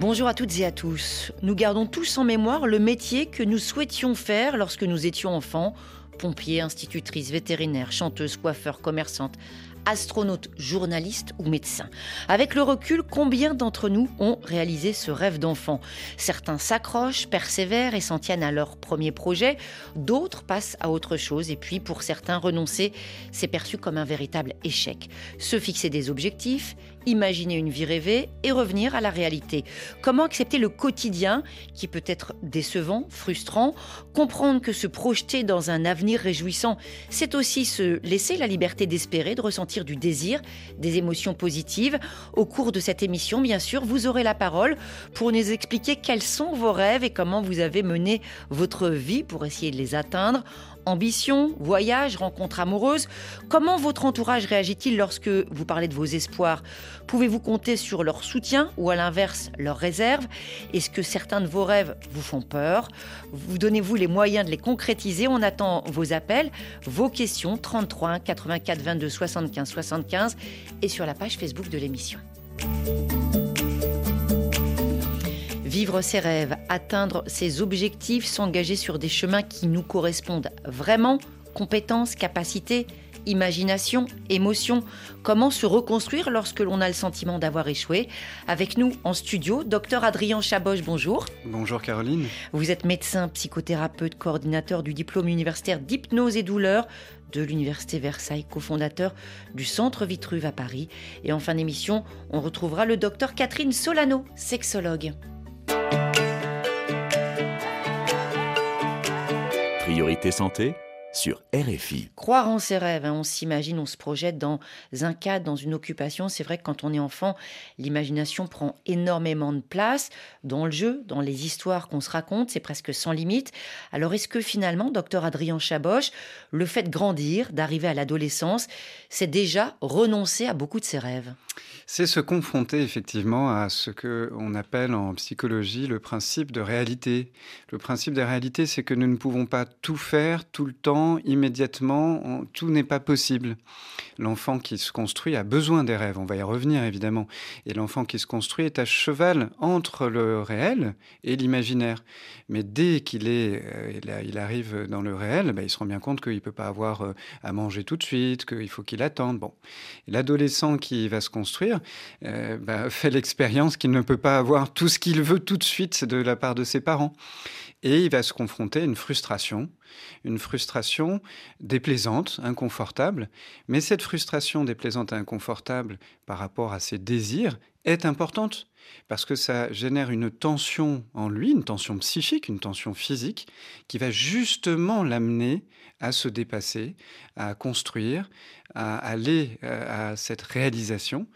Bonjour à toutes et à tous. Nous gardons tous en mémoire le métier que nous souhaitions faire lorsque nous étions enfants. Pompiers, institutrices, vétérinaires, chanteuses, coiffeurs, commerçantes, astronaute, journaliste ou médecin. Avec le recul, combien d'entre nous ont réalisé ce rêve d'enfant? Certains s'accrochent, persévèrent et s'en tiennent à leur premier projet, d'autres passent à autre chose et puis pour certains, renoncer, c'est perçu comme un véritable échec. Se fixer des objectifs, imaginer une vie rêvée et revenir à la réalité. Comment accepter le quotidien qui peut être décevant, frustrant, comprendre que se projeter dans un avenir réjouissant, c'est aussi se laisser la liberté d'espérer, de ressentir du désir, des émotions positives. Au cours de cette émission, bien sûr, vous aurez la parole pour nous expliquer quels sont vos rêves et comment vous avez mené votre vie pour essayer de les atteindre Ambition, voyage, rencontre amoureuse Comment votre entourage réagit-il lorsque vous parlez de vos espoirs? Pouvez-vous compter sur leur soutien ou à l'inverse leur réserve Est-ce que certains de vos rêves vous font peur? Vous donnez-vous les moyens de les concrétiser? On attend vos appels, vos questions 33 84 22 75 75 et sur la page Facebook de l'émission. Vivre ses rêves, atteindre ses objectifs, s'engager sur des chemins qui nous correspondent vraiment, compétences, capacités, imagination, émotion, comment se reconstruire lorsque l'on a le sentiment d'avoir échoué? Avec nous en studio, docteur Adrien Chaboche, bonjour. Bonjour Caroline. Vous êtes médecin, psychothérapeute, coordinateur du diplôme universitaire d'hypnose et douleur de l'Université Versailles, cofondateur du Centre Vitruve à Paris. Et en fin d'émission, on retrouvera le docteur Catherine Solano, sexologue. Priorité santé sur RFI. Croire en ses rêves, hein, on s'imagine, on se projette dans un cadre, dans une occupation. C'est vrai que quand on est enfant, l'imagination prend énormément de place dans le jeu, dans les histoires qu'on se raconte, c'est presque sans limite. Alors est-ce que finalement, docteur Adrien Chaboche, le fait de grandir, d'arriver à l'adolescence, c'est déjà renoncer à beaucoup de ses rêves? C'est se confronter effectivement à ce que on appelle en psychologie le principe de réalité. Le principe de réalité, c'est que nous ne pouvons pas tout faire tout le temps, immédiatement. tout n'est pas possible. L'enfant qui se construit a besoin des rêves. On va y revenir évidemment. Et l'enfant qui se construit est à cheval entre le réel et l'imaginaire. Mais dès qu'il est, euh, il arrive dans le réel, bah, il se rend bien compte qu'il ne peut pas avoir euh, à manger tout de suite, qu'il faut qu'il attende. Bon, l'adolescent qui va se construire euh, bah, fait l'expérience qu'il ne peut pas avoir tout ce qu'il veut tout de suite de la part de ses parents. Et il va se confronter à une frustration, une frustration déplaisante, inconfortable. Mais cette frustration déplaisante et inconfortable par rapport à ses désirs est importante parce que ça génère une tension en lui, une tension psychique, une tension physique, qui va justement l'amener à se dépasser, à construire, à aller euh, à cette réalisation.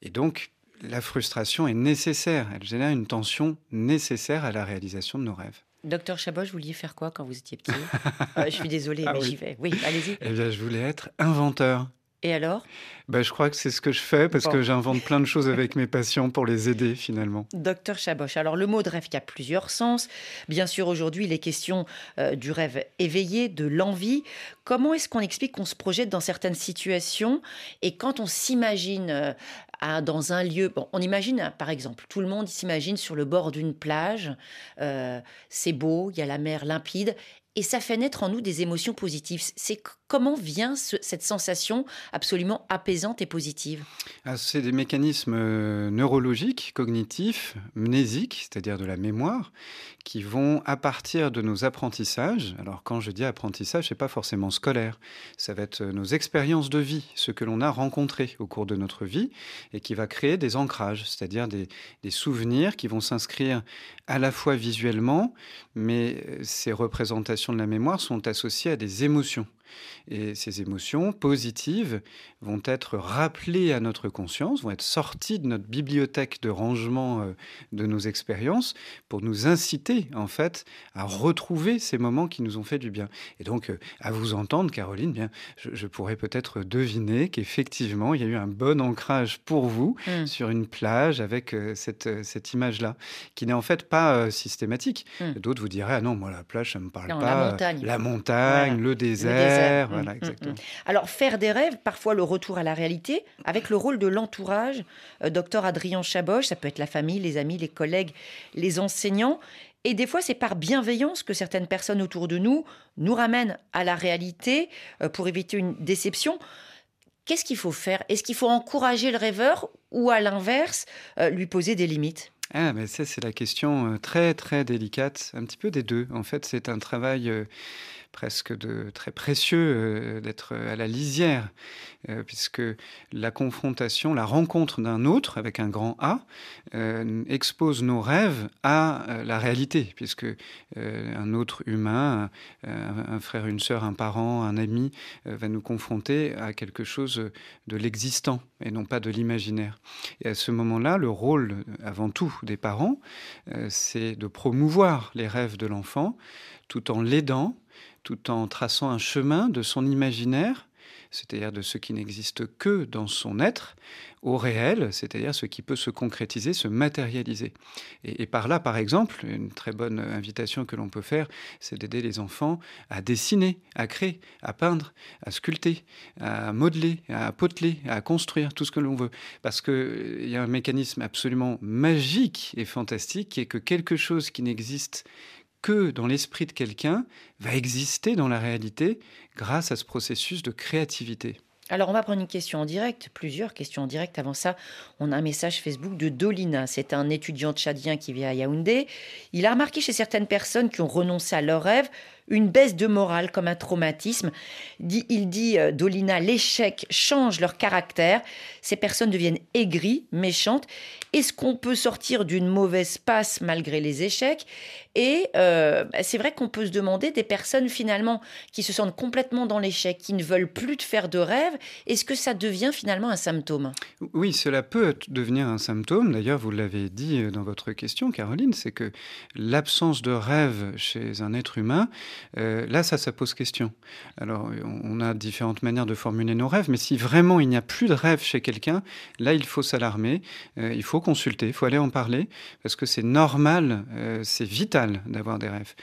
Et donc, la frustration est nécessaire, elle génère une tension nécessaire à la réalisation de nos rêves. Docteur Chabot, vous vouliez faire quoi quand vous étiez petit? Euh, Je suis désolée, ah mais j'y vais. Oui, allez-y. Eh bien, je voulais être inventeur. Et alors? Ben, Je crois que c'est ce que je fais parce que j'invente plein de choses avec mes patients pour les aider finalement. Docteur Chaboch, alors le mot de rêve qui a plusieurs sens. Bien sûr, aujourd'hui, les questions euh, du rêve éveillé, de l'envie. Comment est-ce qu'on explique qu'on se projette dans certaines situations et quand on s'imagine euh, dans un lieu, bon, on imagine par exemple, tout le monde s'imagine sur le bord d'une plage, euh, c'est beau, il y a la mer limpide et ça fait naître en nous des émotions positives. C'est comment vient cette sensation absolument apaisante et positive? Ah, C'est des mécanismes euh, neurologiques, cognitifs, mnésiques, c'est-à-dire de la mémoire, qui vont à partir de nos apprentissages. Alors quand je dis apprentissage, c'est pas forcément scolaire. Ça va être nos expériences de vie, ce que l'on a rencontré au cours de notre vie, et qui va créer des ancrages, c'est-à-dire des, des souvenirs qui vont s'inscrire à la fois visuellement, mais euh, ces représentations de la mémoire sont associées à des émotions. Et ces émotions positives vont être rappelées à notre conscience, vont être sorties de notre bibliothèque de rangement euh, de nos expériences pour nous inciter en fait à retrouver ces moments qui nous ont fait du bien. Et donc, euh, à vous entendre, Caroline, bien, je, pourrais peut-être deviner qu'effectivement, il y a eu un bon ancrage pour vous mmh. sur une plage avec euh, cette, cette image-là, qui n'est en fait pas systématique. Mmh. D'autres vous diraient, ah non, moi, la plage, ça ne me parle pas. La montagne. La montagne, le désert. Mmh, voilà, exactement. Alors, faire des rêves, parfois le retour à la réalité, avec le rôle de l'entourage, docteur Adrien Chaboche, ça peut être la famille, les amis, les collègues, les enseignants. Et des fois, c'est par bienveillance que certaines personnes autour de nous nous ramènent à la réalité euh, pour éviter une déception. Qu'est-ce qu'il faut faire? Est-ce qu'il faut encourager le rêveur ou à l'inverse, euh, lui poser des limites? Ah, mais ça, c'est la question euh, très, très délicate, un petit peu des deux. En fait, c'est un travail presque de très précieux euh, d'être à la lisière, euh, puisque la confrontation, la rencontre d'un autre avec un grand A euh, expose nos rêves à la réalité, puisque un autre humain, un, frère, une sœur, un parent, un ami, va nous confronter à quelque chose de l'existant et non pas de l'imaginaire. Et à ce moment-là, le rôle, avant tout, des parents, c'est de promouvoir les rêves de l'enfant tout en l'aidant tout en traçant un chemin de son imaginaire, c'est-à-dire de ce qui n'existe que dans son être, au réel, c'est-à-dire ce qui peut se concrétiser, se matérialiser. Et, par là, par exemple, une très bonne invitation que l'on peut faire, c'est d'aider les enfants à dessiner, à créer, à peindre, à sculpter, à modeler, à poteler, à construire, tout ce que l'on veut. Parce qu'il y a un mécanisme absolument magique et fantastique qui est que quelque chose qui n'existe que dans l'esprit de quelqu'un va exister dans la réalité grâce à ce processus de créativité. Alors, on va prendre une question en direct, plusieurs questions en direct. Avant ça, on a un message Facebook de Dolina. C'est un étudiant tchadien qui vit à Yaoundé. Il a remarqué chez certaines personnes qui ont renoncé à leurs rêves une baisse de morale comme un traumatisme. Il dit, euh, Dolina, l'échec change leur caractère. Ces personnes deviennent aigries, méchantes. Est-ce qu'on peut sortir d'une mauvaise passe malgré les échecs? Et euh, c'est vrai qu'on peut se demander des personnes finalement qui se sentent complètement dans l'échec, qui ne veulent plus de faire de rêves, est-ce que ça devient finalement un symptôme? Oui, cela peut devenir un symptôme. D'ailleurs, vous l'avez dit euh, dans votre question, Caroline, c'est que l'absence de rêve chez un être humain euh, là, ça, ça pose question. Alors, on a différentes manières de formuler nos rêves, mais si vraiment il n'y a plus de rêve chez quelqu'un, là, il faut s'alarmer, euh, il faut consulter, il faut aller en parler, parce que c'est normal, euh, c'est vital d'avoir des rêves.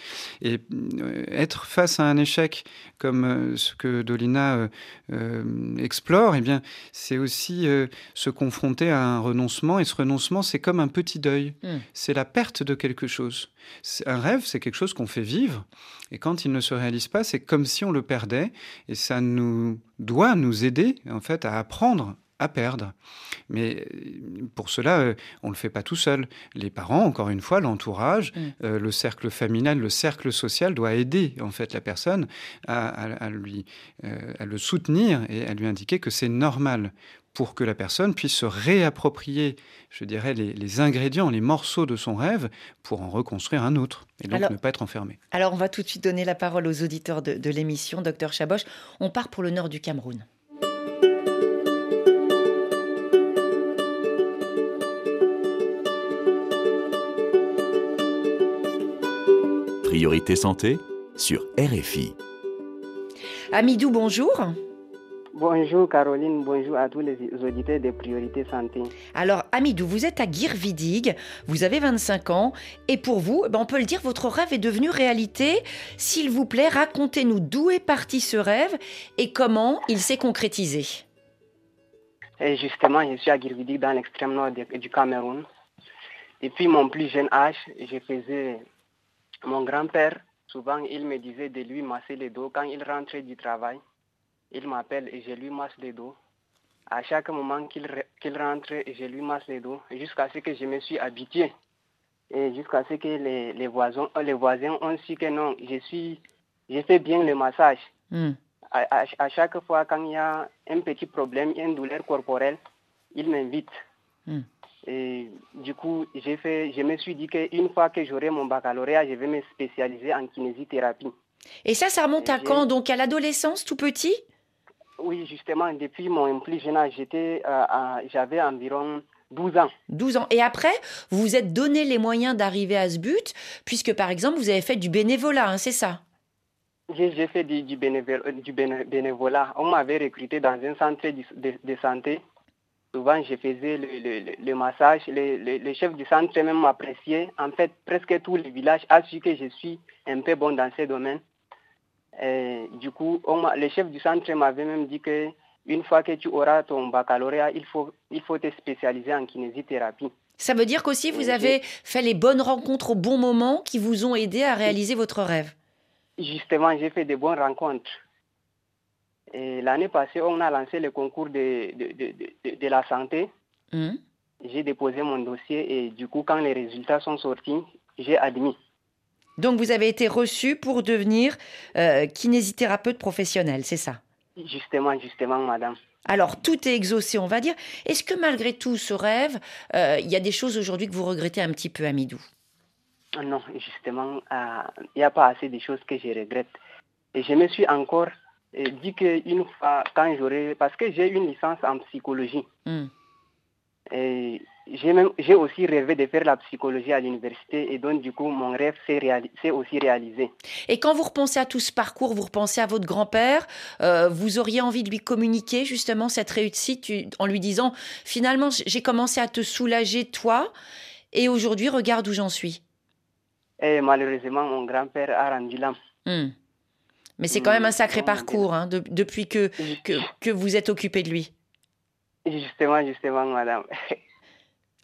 Et être face à un échec comme ce que Dolina explore, eh bien, c'est aussi se confronter à un renoncement, et ce renoncement, c'est comme un petit deuil. Mmh. C'est la perte de quelque chose. Un rêve, c'est quelque chose qu'on fait vivre. Et quand il ne se réalise pas, c'est comme si on le perdait. Et ça nous doit nous aider, en fait, à apprendre à perdre. Mais euh, pour cela, euh, on ne le fait pas tout seul. Les parents, encore une fois, l'entourage, mm. euh, le cercle familial, le cercle social doit aider en fait la personne à, lui, à le soutenir et à lui indiquer que c'est normal pour que la personne puisse se réapproprier, je dirais, les, ingrédients, les morceaux de son rêve pour en reconstruire un autre et donc ne pas être enfermé. Alors on va tout de suite donner la parole aux auditeurs de, de l'émission, docteur Chaboch. On part pour le nord du Cameroun. Priorité santé sur RFI. Amidou, bonjour. Bonjour Caroline, bonjour à tous les auditeurs de Priorité Santé. Alors Amidou, vous êtes à Guirvidig, vous avez 25 ans et pour vous, ben, on peut le dire, votre rêve est devenu réalité. S'il vous plaît, racontez-nous d'où est parti ce rêve et comment il s'est concrétisé. Et justement, je suis à Guirvidig dans l'extrême nord du Cameroun. Depuis mon plus jeune âge, je faisais mon grand-père, souvent il me disait de lui masser les dos quand il rentrait du travail il m'appelle et je lui masse les dos. À chaque moment qu'il rentre, je lui masse les dos jusqu'à ce que je me suis habitué. Et jusqu'à ce que les, voisins, les voisins ont su que non, je suis, je fais bien le massage. Hmm. À, chaque fois quand il y a un petit problème, une douleur corporelle, il m'invite. Hmm. Et du coup, fait, je me suis dit qu'une fois que j'aurai mon baccalauréat, je vais me spécialiser en kinésithérapie. Et ça, ça remonte à J'ai- quand Donc à l'adolescence, tout petit? Oui, justement, depuis mon plus jeune âge, j'étais, euh, j'avais environ 12 ans. 12 ans. Et après, vous vous êtes donné les moyens d'arriver à ce but, puisque par exemple, vous avez fait du bénévolat, hein, c'est ça? J'ai fait du, du, bénévol- euh, bénévolat. On m'avait recruté dans un centre de, de- de santé. Souvent, je faisais le, le- le- le massage. Le, le- le chef du centre même m'appréciait. En fait, presque tous les villages a su que je suis un peu bon dans ces domaines. Et du coup, on le chef du centre m'avait même dit que une fois que tu auras ton baccalauréat, il faut, il faut te spécialiser en kinésithérapie. Ça veut dire qu'aussi, vous avez fait les bonnes rencontres au bon moment qui vous ont aidé à réaliser votre rêve. Justement, j'ai fait de bonnes rencontres. Et l'année passée, on a lancé le concours de, de, de, de- de la santé. Hum. J'ai déposé mon dossier et du coup, quand les résultats sont sortis, j'ai admis. Donc vous avez été reçu pour devenir euh, kinésithérapeute professionnel, c'est ça? Justement, justement, madame. Alors, tout est exaucé, on va dire. Est-ce que malgré tout ce rêve, euh, il y a des choses aujourd'hui que vous regrettez un petit peu, Amidou? Ah Non, justement, euh, il n'y a pas assez de choses que je regrette. Et je me suis encore dit qu'une fois, quand j'aurai... Parce que j'ai une licence en psychologie. Hum. Et j'ai même j'ai aussi rêvé de faire la psychologie à l'université et donc du coup mon rêve s'est aussi réalisé. Et quand vous repensez à tout ce parcours, vous repensez à votre grand-père, euh, vous auriez envie de lui communiquer justement cette réussite en lui disant finalement j'ai commencé à te soulager toi et aujourd'hui regarde où j'en suis. Et malheureusement mon grand-père a rendu l'âme. Hum. Mais c'est quand même un sacré parcours hein, de- depuis que, que, que vous êtes occupé de lui. Justement, justement, madame.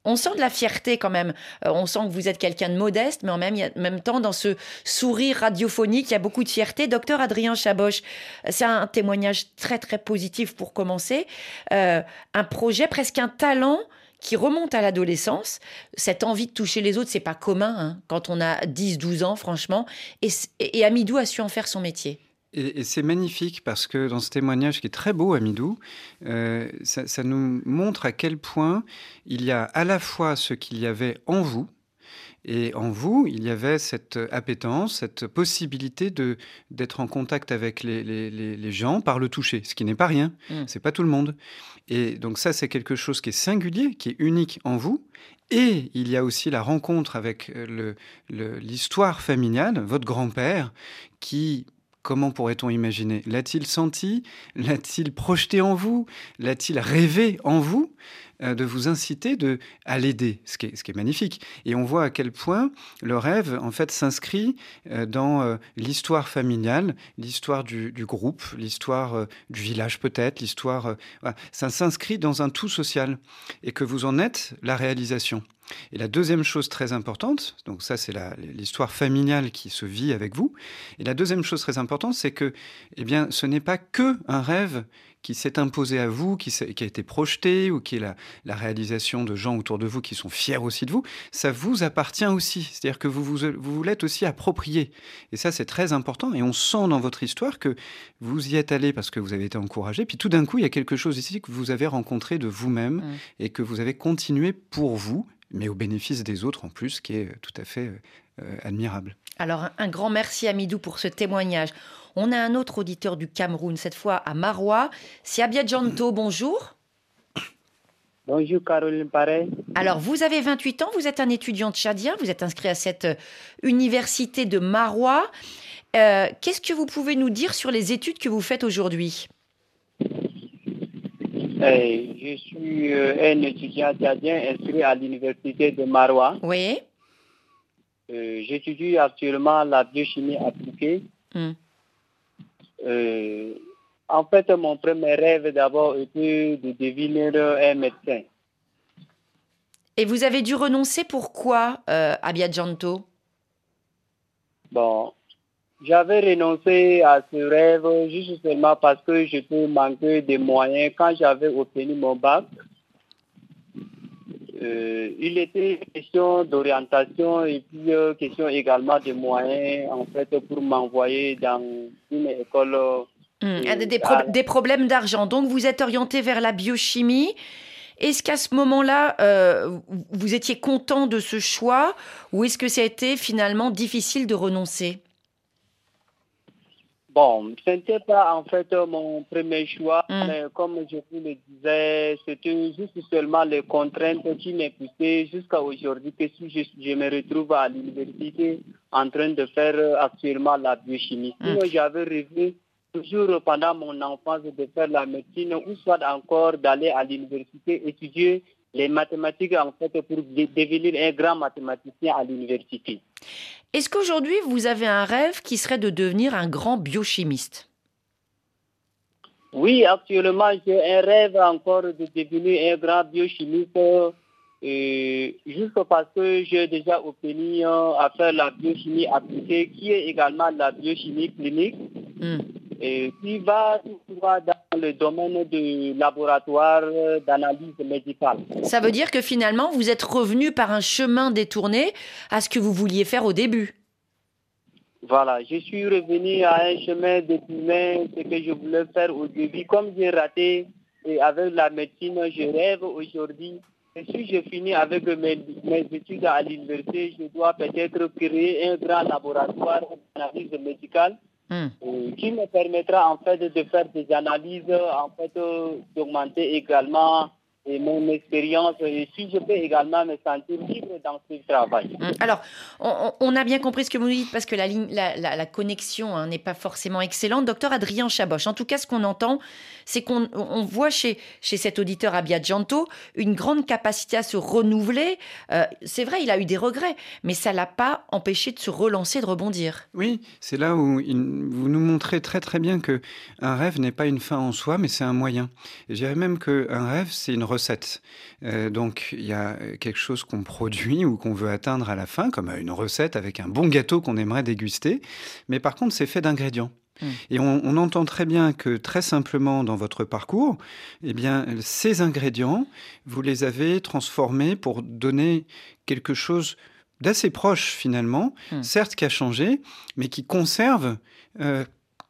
On sent de la fierté quand même. Euh, on sent que vous êtes quelqu'un de modeste, mais en même, temps, dans ce sourire radiophonique, il y a beaucoup de fierté. Docteur Adrien Chaboche, c'est un témoignage très très positif pour commencer. Euh, un projet, presque un talent qui remonte à l'adolescence. Cette envie de toucher les autres, c'est pas commun hein, quand on a 10-12 ans, franchement. Et, et Amidou a su en faire son métier. Et, et c'est magnifique parce que dans ce témoignage qui est très beau, Amidou, euh, ça, ça nous montre à quel point il y a à la fois ce qu'il y avait en vous, et en vous, il y avait cette appétence, cette possibilité de d'être en contact avec les, les- les- gens par le toucher, ce qui n'est pas rien. Mm. C'est pas tout le monde. Et donc ça, c'est quelque chose qui est singulier, qui est unique en vous. Et il y a aussi la rencontre avec euh, le- le- l'histoire familiale, votre grand-père, qui, comment pourrait-on imaginer? L'a-t-il senti? L'a-t-il projeté en vous? L'a-t-il rêvé en vous? De vous inciter de, à l'aider, ce qui, est, magnifique. Et on voit à quel point le rêve, en fait, s'inscrit euh, dans euh, l'histoire familiale, l'histoire du, groupe, l'histoire euh, du village peut-être, l'histoire... euh. Ça s'inscrit dans un tout social. Et que vous en êtes la réalisation. Et la deuxième chose très importante, donc ça c'est l'histoire familiale qui se vit avec vous, et la deuxième chose très importante, c'est que eh bien, ce n'est pas que un rêve qui s'est imposé à vous, qui, a été projeté, ou qui est la, la réalisation de gens autour de vous qui sont fiers aussi de vous, ça vous appartient aussi. C'est-à-dire que vous vous, vous vous l'êtes aussi approprié. Et ça, c'est très important. Et on sent dans votre histoire que vous y êtes allé parce que vous avez été encouragé. Puis tout d'un coup, il y a quelque chose ici que vous avez rencontré de vous-même Mm. et que vous avez continué pour vous, mais au bénéfice des autres en plus, qui est tout à fait euh, admirable. Alors, un grand merci à Midou pour ce témoignage. On a un autre auditeur du Cameroun, cette fois à Marois. C'est Abia Janto, bonjour. Bonjour Caroline Paré. Alors, vous avez 28 ans, vous êtes un étudiant tchadien, vous êtes inscrit à cette euh, université de Marois. Euh, Qu'est-ce que vous pouvez nous dire sur les études que vous faites aujourd'hui? Eh, je suis euh, un étudiant tchadien inscrit à l'université de Marois. Oui. Euh, J'étudie actuellement la biochimie appliquée. Hmm. Euh, en fait, mon premier rêve d'abord était de devenir un médecin. Et vous avez dû renoncer pourquoi, euh, Abia Janto Bon, j'avais renoncé à ce rêve juste seulement parce que je peux manquer de moyens. Quand j'avais obtenu mon bac, euh, il était question d'orientation et puis euh, question également de moyens en fait pour m'envoyer dans une école. Hmm, Euh, des, ah. pro- des problèmes d'argent. Donc, vous êtes orienté vers la biochimie. Est-ce qu'à ce moment-là, euh, vous- vous étiez content de ce choix ou est-ce que ça a été finalement difficile de renoncer? Bon, ce n'était pas en fait mon premier choix, mm. mais comme je vous le disais, c'était juste seulement les contraintes qui m'ont poussé jusqu'à aujourd'hui que si je, me retrouve à l'université en train de faire actuellement la biochimie. Mm. j'avais rêvé toujours pendant mon enfance de faire la médecine ou soit encore d'aller à l'université étudier les mathématiques en fait pour devenir un grand mathématicien à l'université. Est-ce qu'aujourd'hui, vous avez un rêve qui serait de devenir un grand biochimiste? Oui, actuellement, j'ai un rêve encore de devenir un grand biochimiste, et juste parce que j'ai déjà obtenu à faire la biochimie appliquée, qui est également la biochimie clinique. Hmm et qui va dans le domaine du laboratoire d'analyse médicale. Ça veut dire que finalement, vous êtes revenu par un chemin détourné à ce que vous vouliez faire au début. Voilà, je suis revenu à un chemin détourné, ce que je voulais faire au début. Comme j'ai raté et avec la médecine, je rêve aujourd'hui. Et si je finis avec mes, mes études à l'université, je dois peut-être créer un grand laboratoire d'analyse médicale Hmm. Qui me permettra en fait de faire des analyses, en fait euh, d'augmenter également et mon expérience et si je peux également me sentir libre dans ce travail. Hum, alors, on, a bien compris ce que vous dites parce que la, ligne, la, connexion hein, n'est pas forcément excellente. Docteur Adrien Chaboche, en tout cas, ce qu'on entend, c'est qu'on voit chez, chez cet auditeur Abiaggianto une grande capacité à se renouveler. Euh, c'est vrai, il a eu des regrets, mais ça l'a pas empêché de se relancer, de rebondir. Oui, c'est là où vous nous montrez très très bien que un rêve n'est pas une fin en soi, mais c'est un moyen. Et je dirais même qu'un rêve, c'est une recette. Euh, donc il y a quelque chose qu'on produit ou qu'on veut atteindre à la fin, comme une recette avec un bon gâteau qu'on aimerait déguster. Mais par contre, c'est fait d'ingrédients. Mmh. Et on, entend très bien que très simplement dans votre parcours, eh bien, ces ingrédients, vous les avez transformés pour donner quelque chose d'assez proche finalement, mmh. certes qui a changé, mais qui conserve euh,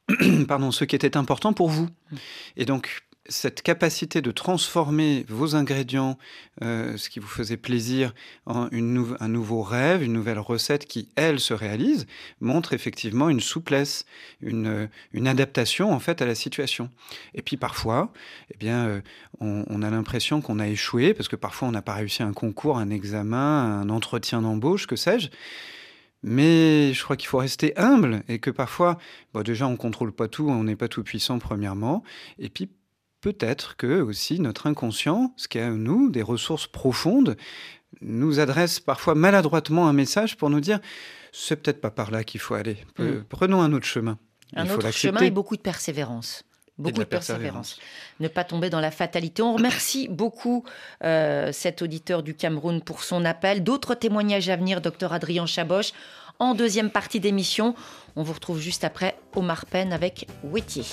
pardon, ce qui était important pour vous. Mmh. Et donc, cette capacité de transformer vos ingrédients, euh, ce qui vous faisait plaisir, en un nouveau rêve, une nouvelle recette qui, elle, se réalise, montre effectivement une souplesse, une, une adaptation en fait à la situation. Et puis parfois, eh bien, euh, on, a l'impression qu'on a échoué parce que parfois on n'a pas réussi un concours, un examen, un entretien d'embauche, que sais-je. Mais je crois qu'il faut rester humble et que parfois, déjà, on contrôle pas tout, on n'est pas tout puissant premièrement, et puis peut-être que aussi notre inconscient, ce qui est nous, des ressources profondes, nous adresse parfois maladroitement un message pour nous dire c'est peut-être pas par là qu'il faut aller. Mm. Prenons un autre chemin. Un autre chemin et beaucoup de persévérance. Beaucoup de, persévérance. Ne pas tomber dans la fatalité. On remercie beaucoup euh, cet auditeur du Cameroun pour son appel. D'autres témoignages à venir, docteur Adrien Chaboche. En deuxième partie d'émission, on vous retrouve juste après Omar Penn avec Wettier.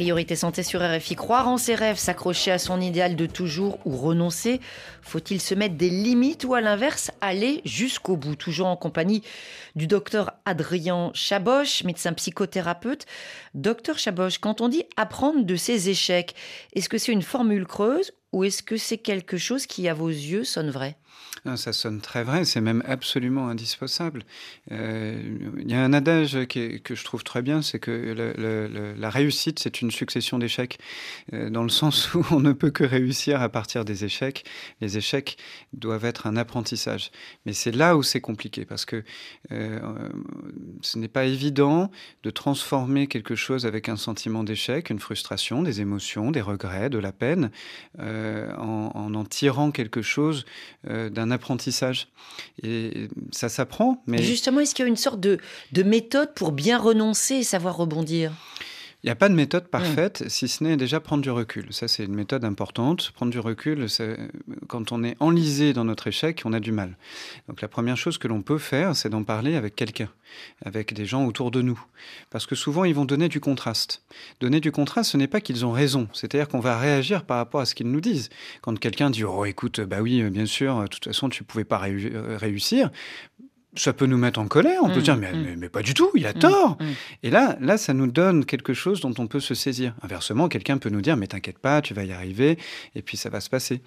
Priorité santé sur RFI. Croire en ses rêves, s'accrocher à son idéal de toujours ou renoncer Faut-il se mettre des limites ou à l'inverse aller jusqu'au bout? Toujours en compagnie du docteur Adrien Chaboche, médecin psychothérapeute. Docteur Chaboche, quand on dit apprendre de ses échecs, est-ce que c'est une formule creuse ou est-ce que c'est quelque chose qui, à vos yeux, sonne vrai? Ça sonne très vrai, c'est même absolument indispensable. Euh, il y a un adage que je trouve très bien, c'est que la réussite, c'est une succession d'échecs, euh, dans le sens où on ne peut que réussir à partir des échecs. Les échecs doivent être un apprentissage. Mais c'est là où c'est compliqué, parce que euh, ce n'est pas évident de transformer quelque chose avec un sentiment d'échec, une frustration, des émotions, des regrets, de la peine, en, en, en tirant quelque chose d'un apprentissage. Et ça s'apprend, mais... Justement, est-ce qu'il y a une sorte de, de méthode pour bien renoncer et savoir rebondir? Il n'y a pas de méthode parfaite, si ce n'est déjà prendre du recul. Ça, c'est une méthode importante. Prendre du recul, quand on est enlisé dans notre échec, on a du mal. Donc la première chose que l'on peut faire, c'est d'en parler avec quelqu'un, avec des gens autour de nous. Parce que souvent, ils vont donner du contraste. Donner du contraste, ce n'est pas qu'ils ont raison. C'est-à-dire qu'on va réagir par rapport à ce qu'ils nous disent. Quand quelqu'un dit, oh écoute, bah oui, bien sûr, de toute façon, tu ne pouvais pas réussir ça peut nous mettre en colère. On peut mm, dire, mm. mais, mais, pas du tout, il a mm, tort. Et là, là, ça nous donne quelque chose dont on peut se saisir. Inversement, quelqu'un peut nous dire, mais t'inquiète pas, tu vas y arriver, et puis ça va se passer.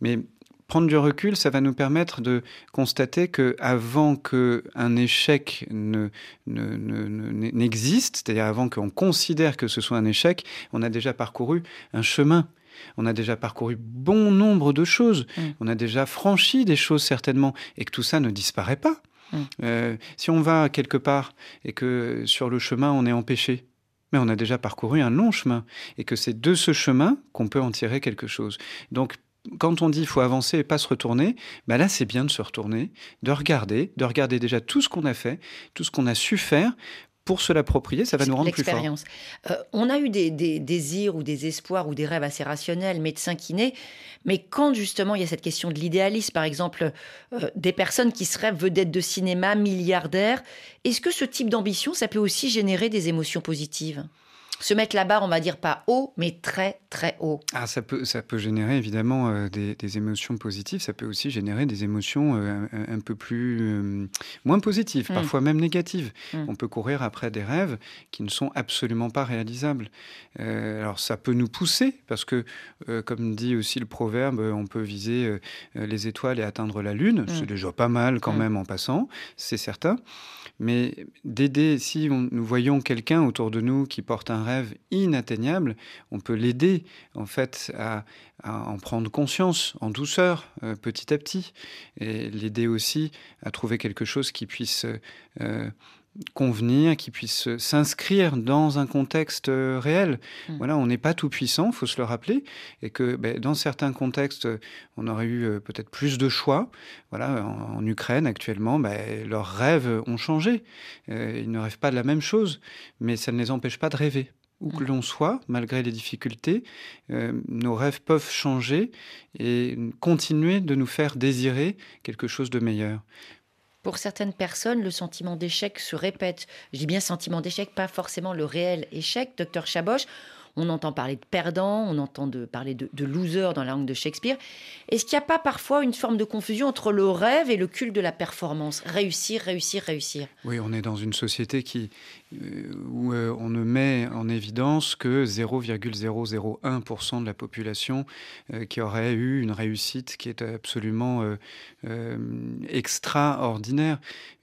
Mais prendre du recul, ça va nous permettre de constater que avant que un échec ne, n'existe, c'est-à-dire avant qu'on considère que ce soit un échec, on a déjà parcouru un chemin. On a déjà parcouru bon nombre de choses. On a déjà franchi des choses certainement, et que tout ça ne disparaît pas. Mm. Euh, si on va quelque part et que sur le chemin on est empêché, mais on a déjà parcouru un long chemin et que c'est de ce chemin qu'on peut en tirer quelque chose. Donc quand on dit qu'il faut avancer et pas se retourner, bah là c'est bien de se retourner, de regarder, de regarder déjà tout ce qu'on a fait, tout ce qu'on a su faire pour se l'approprier, ça va nous rendre plus forts. Euh, on a eu des, désirs ou des espoirs ou des rêves assez rationnels, médecins, kinés, mais quand justement il y a cette question de l'idéalisme, par exemple, euh, des personnes qui se rêvent vedettes de cinéma, milliardaires, est-ce que ce type d'ambition, ça peut aussi générer des émotions positives? Se mettre la barre, on va dire pas haut, mais très très haut. Ah, ça peut, ça peut générer évidemment euh, des, émotions positives. Ça peut aussi générer des émotions euh, un, peu plus euh, moins positives, mm. parfois même négatives. Mm. On peut courir après des rêves qui ne sont absolument pas réalisables. alors ça peut nous pousser parce que, comme dit aussi le proverbe, on peut viser les étoiles et atteindre la lune. Mm. C'est déjà pas mal quand même en passant, c'est certain. Mais d'aider, si nous voyons quelqu'un autour de nous qui porte un rêve inatteignable, on peut l'aider en fait à, en prendre conscience en douceur, euh, petit à petit, et l'aider aussi à trouver quelque chose qui puisse euh, convenir, qui puisse s'inscrire dans un contexte euh, réel. Hmm. Voilà, on n'est pas tout puissant, faut se le rappeler, et que ben, dans certains contextes, on aurait eu euh, peut-être plus de choix. Voilà, en, Ukraine actuellement, ben, leurs rêves ont changé. Euh, ils ne rêvent pas de la même chose, mais ça ne les empêche pas de rêver. Où que hmm. l'on soit, malgré les difficultés, nos rêves peuvent changer et continuer de nous faire désirer quelque chose de meilleur. Pour certaines personnes, le sentiment d'échec se répète. Je dis bien sentiment d'échec, pas forcément le réel échec. Docteur Chaboche, on entend parler de perdants, on entend parler de, de loser dans la langue de Shakespeare. Est-ce qu'il n'y a pas parfois une forme de confusion entre le rêve et le culte de la performance? Réussir, réussir, réussir. Oui, on est dans une société qui, euh, où euh, on ne met en évidence que 0,001% de la population euh, qui aurait eu une réussite qui est absolument extraordinaire.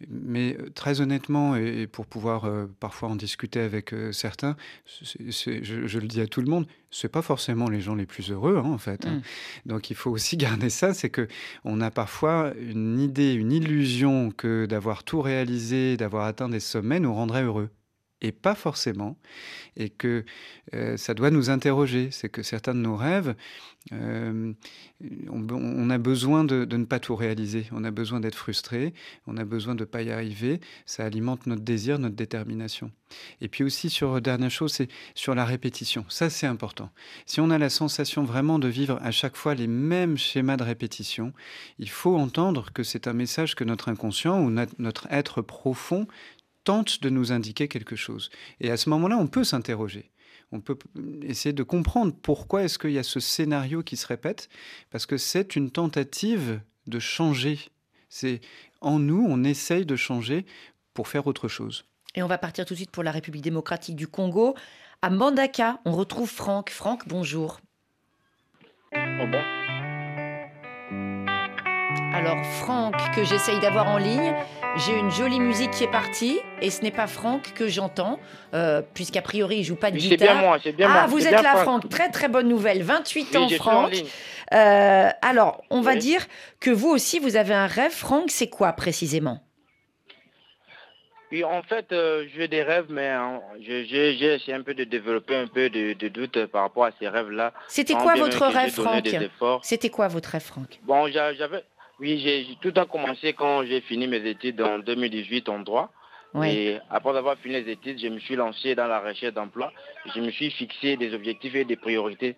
Mais très honnêtement, et, pour pouvoir parfois en discuter avec certains, je, le dis à tout le monde, c'est pas forcément les gens les plus heureux hein, en fait. Hein. Mm. Donc il faut aussi garder ça, c'est que on a parfois une idée, une illusion que d'avoir tout réalisé, d'avoir atteint des sommets nous rendrait heureux et pas forcément, et que euh, ça doit nous interroger. C'est que certains de nos rêves, euh, on, a besoin de, ne pas tout réaliser, on a besoin d'être frustré, on a besoin de ne pas y arriver, ça alimente notre désir, notre détermination. Et puis aussi, sur dernière chose, c'est sur la répétition. Ça, c'est important. Si on a la sensation vraiment de vivre à chaque fois les mêmes schémas de répétition, il faut entendre que c'est un message que notre inconscient ou notre être profond tente de nous indiquer quelque chose. Et à ce moment-là, on peut s'interroger. On peut essayer de comprendre pourquoi est-ce qu'il y a ce scénario qui se répète, parce que c'est une tentative de changer. C'est en nous, on essaye de changer pour faire autre chose. Et on va partir tout de suite pour la République démocratique du Congo. À Mbandaka, on retrouve Franck. Franck, bonjour. Alors Franck, que j'essaye d'avoir en ligne, j'ai une jolie musique qui est partie et ce n'est pas Franck que j'entends, euh, puisqu'a priori il joue pas de guitare. C'est bien moi, c'est bien ah, moi. vous êtes là Franck. très très bonne nouvelle, 28 ans Franck. Euh, alors, on va dire que vous aussi vous avez un rêve, Franck, c'est quoi précisément? Oui, en fait, euh, j'ai des rêves, mais hein, j'ai essayé un peu de développer un peu de, doute par rapport à ces rêves-là. C'était quoi votre rêve, Franck? C'était quoi votre rêve, Franck? Bon, j'avais, oui, tout a commencé quand j'ai fini mes études en 2018 en droit. Et après avoir fini les études, je me suis lancé dans la recherche d'emploi. Je me suis fixé des objectifs et des priorités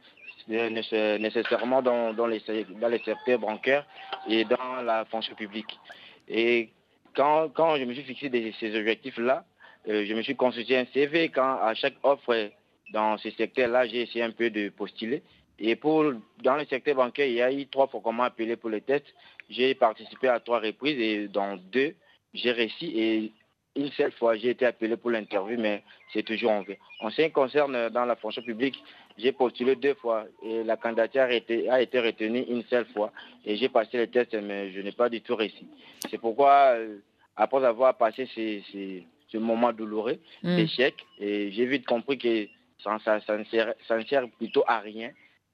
nécessairement dans, dans, les, dans les secteurs bancaires et dans la fonction publique. Et quand, quand je me suis fixé ces objectifs-là, euh, je me suis consulté un CV. Quand à chaque offre dans ces secteurs-là, j'ai essayé un peu de postuler. Et pour, dans le secteur bancaire, il y a eu trois fois qu'on m'a appelé pour les tests. J'ai participé à trois reprises et dans deux, j'ai réussi. Et une seule fois, j'ai été appelé pour l'interview, mais c'est toujours en vain. En ce qui concerne dans la fonction publique, j'ai postulé deux fois et la candidature a été, a été retenue une seule fois. Et j'ai passé les tests, mais je n'ai pas du tout réussi. C'est pourquoi, euh, après avoir passé ce moment douloureux, mm. d'échec, j'ai vite compris que ça, ça, ne sert, ça, ne sert, plutôt à rien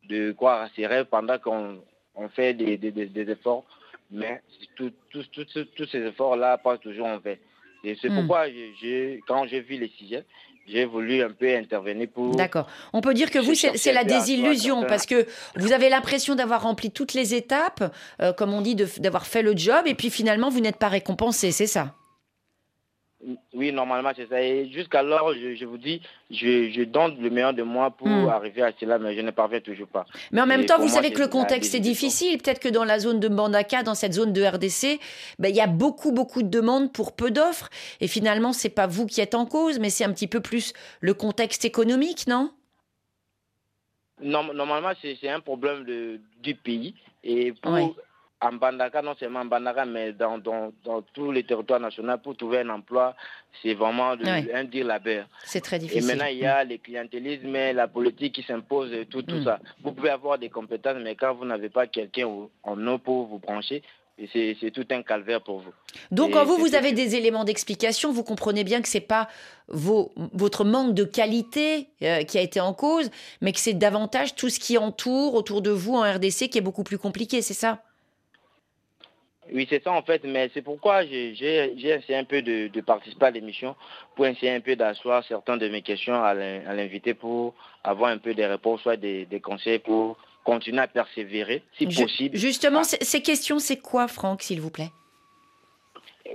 de croire à ses rêves pendant qu'on on fait des, des, des, efforts. Mais tous ces efforts-là passent toujours en vain. Et c'est hmm. pourquoi, quand j'ai vu les sujets, j'ai voulu un peu intervenir pour... D'accord. On peut dire que vous, c'est la désillusion, parce que vous avez l'impression d'avoir rempli toutes les étapes, euh, comme on dit, d'avoir fait le job, et puis finalement, vous n'êtes pas récompensé, c'est ça? Oui, normalement, c'est ça. Et jusqu'alors, je, je, vous dis, je, je, donne le meilleur de moi pour hmm. arriver à cela, mais je ne parviens toujours pas. Mais en même temps, vous savez que le contexte est difficile. Peut-être que dans la zone de Mbandaka, dans cette zone de RDC, ben, il y a beaucoup, beaucoup de demandes pour peu d'offres. Et finalement, c'est pas vous qui êtes en cause, mais c'est un petit peu plus le contexte économique, non? Normalement, c'est un problème de, du pays. Et pour en Bandaka, non seulement en Bandaka, mais dans, dans, dans tous les territoires nationaux, pour trouver un emploi, c'est vraiment de, un dire labeur. C'est très difficile. Et maintenant, il y a le clientélisme, la politique qui s'impose, tout, tout mm. ça. Vous pouvez avoir des compétences, mais quand vous n'avez pas quelqu'un en eau pour vous brancher, c'est tout un calvaire pour vous. Donc, quand vous, vous avez des éléments d'explication, vous comprenez bien que ce n'est pas vos, votre manque de qualité euh, qui a été en cause, mais que c'est davantage tout ce qui entoure autour de vous en RDC qui est beaucoup plus compliqué, c'est ça? Oui, c'est ça en fait, mais c'est pourquoi j'ai essayé un peu de, participer à l'émission pour essayer un peu d'asseoir certaines de mes questions à l'invité pour avoir un peu des réponses, soit des, conseils pour continuer à persévérer, si possible. Justement, ah. ces questions, c'est quoi, Franck, s'il vous plaît?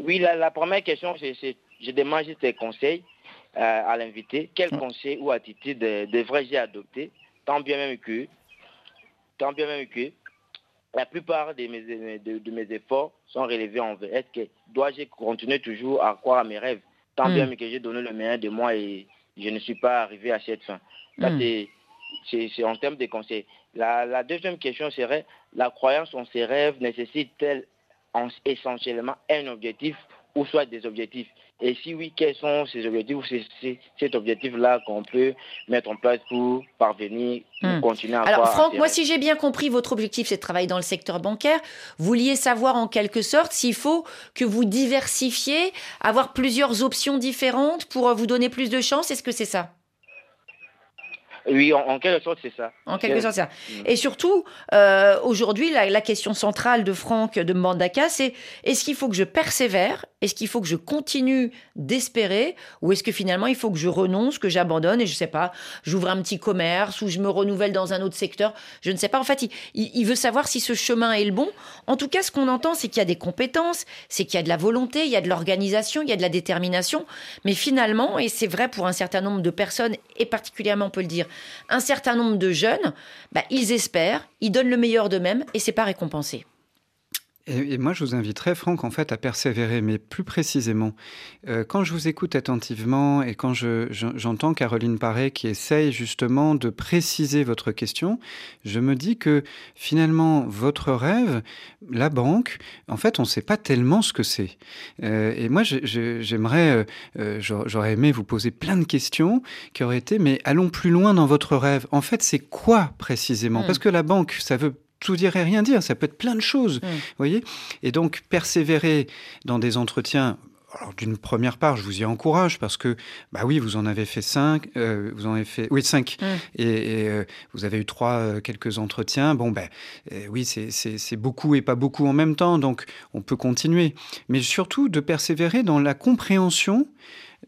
Oui, la, première question, c'est je demande juste des conseils euh, à l'invité. Quels conseil conseils ou attitudes devrais-je adopter, tant bien même que, tant bien même que la plupart de mes, de, mes efforts sont relevés en vrai. Est-ce que dois-je continuer toujours à croire à mes rêves? Tant bien hmm. que j'ai donné le meilleur de moi et je ne suis pas arrivé à cette fin. Ça, hmm. c'est en termes de conseils. La, la, deuxième question serait, la croyance en ses rêves nécessite-t-elle essentiellement un objectif ou soit des objectifs? Et si oui, quels sont ces objectifs ou cet objectif-là qu'on peut mettre en place pour parvenir, hmm. continuer à Alors Franck, moi si j'ai bien compris, votre objectif c'est de travailler dans le secteur bancaire. Vous vouliez savoir en quelque sorte s'il faut que vous diversifiez, avoir plusieurs options différentes pour vous donner plus de chance. Est-ce que c'est ça? Oui, en, quelque sorte, c'est ça. En quelque sorte, c'est ça. Mm. Et surtout, euh, aujourd'hui, la, question centrale de Franck de Mandaka, c'est est-ce qu'il faut que je persévère Est-ce qu'il faut que je continue d'espérer Ou est-ce que finalement, il faut que je renonce, que j'abandonne et je sais pas, j'ouvre un petit commerce ou je me renouvelle dans un autre secteur Je ne sais pas. En fait, il, il veut savoir si ce chemin est le bon. En tout cas, ce qu'on entend, c'est qu'il y a des compétences, c'est qu'il y a de la volonté, il y a de l'organisation, il y a de la détermination. Mais finalement, et c'est vrai pour un certain nombre de personnes, et particulièrement, on peut le dire, un certain nombre de jeunes, bah, ils espèrent, ils donnent le meilleur d'eux-mêmes et c'est pas récompensé. Et, moi, je vous inviterais, Franck, en fait, à persévérer, mais plus précisément. Euh, quand je vous écoute attentivement et quand j'entends Caroline Paré qui essaye justement de préciser votre question, je me dis que finalement, votre rêve, la banque, en fait, on ne sait pas tellement ce que c'est. Euh, et moi, j'aimerais, euh, j'aurais aimé vous poser plein de questions qui auraient été, mais allons plus loin dans votre rêve. En fait, c'est quoi précisément? Mmh. Parce que la banque, ça veut tout dire et rien dire. Ça peut être plein de choses, mm. voyez. Et donc persévérer dans des entretiens. Alors d'une première part, je vous y encourage parce que bah oui, vous en avez fait cinq, euh, vous en avez fait oui cinq, mm. et, euh, vous avez eu trois euh, quelques entretiens. Bon ben oui, c'est beaucoup et pas beaucoup en même temps, donc on peut continuer. Mais surtout de persévérer dans la compréhension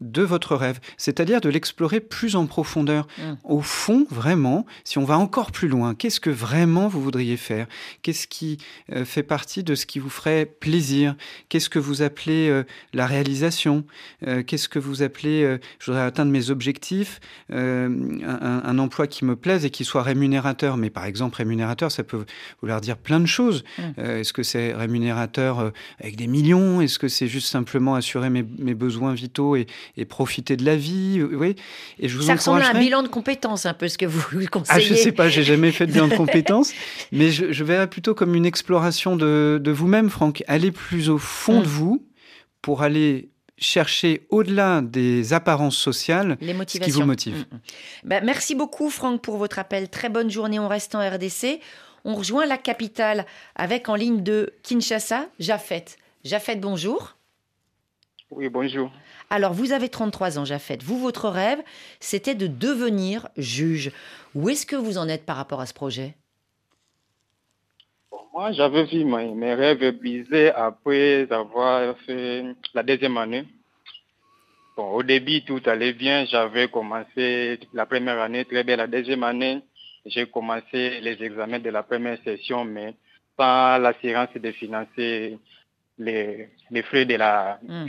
de votre rêve, c'est-à-dire de l'explorer plus en profondeur. Mmh. Au fond, vraiment, si on va encore plus loin, qu'est-ce que vraiment vous voudriez faire? Qu'est-ce qui euh, fait partie de ce qui vous ferait plaisir? Qu'est-ce que vous appelez euh, la réalisation? Euh, Qu'est-ce que vous appelez, je voudrais atteindre mes objectifs, un, emploi qui me plaise et qui soit rémunérateur Mais par exemple, rémunérateur, ça peut vouloir dire plein de choses. Mmh. Est-ce que c'est rémunérateur avec des millions? Est-ce que c'est juste simplement assurer mes, mes besoins vitaux et, et profiter de la vie. Oui. Et je vous Ça ressemble à un bilan de compétences, un peu ce que vous conseillez. Ah, je sais pas, j'ai jamais fait de bilan de compétences, mais je, je verrais plutôt comme une exploration de, de vous-même, Franck. Aller plus au fond de mm. vous pour aller chercher au-delà des apparences sociales Les ce qui vous motive. Mm, mm. Ben, merci beaucoup Franck pour votre appel. Très bonne journée, on reste en RDC. On rejoint la capitale avec en ligne de Kinshasa, Jafet. Jafet, bonjour. Oui, bonjour. Alors, vous avez 33 ans, Jafet. Vous, votre rêve, c'était de devenir juge. Où est-ce que vous en êtes par rapport à ce projet? Moi, j'avais vu mes, rêves brisés après avoir fait la deuxième année. Bon, au début, tout allait bien. J'avais commencé la première année très bien. La deuxième année, j'ai commencé les examens de la première session, mais pas l'assurance de financer les, les frais de la hmm.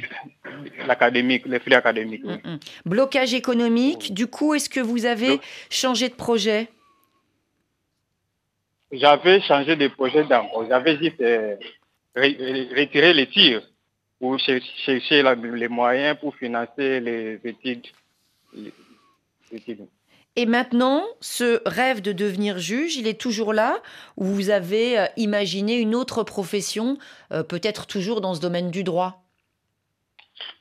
l'académique, les frais académiques. Hmm, hmm. Blocage économique. Du coup, est-ce que vous avez changé de projet? J'avais changé de projet d'emploi. J'avais juste euh, retiré les tirs pour chercher les moyens pour financer les études. Les études. Et maintenant, ce rêve de devenir juge, il est toujours là ou vous avez euh, imaginé une autre profession, euh, peut-être toujours dans ce domaine du droit?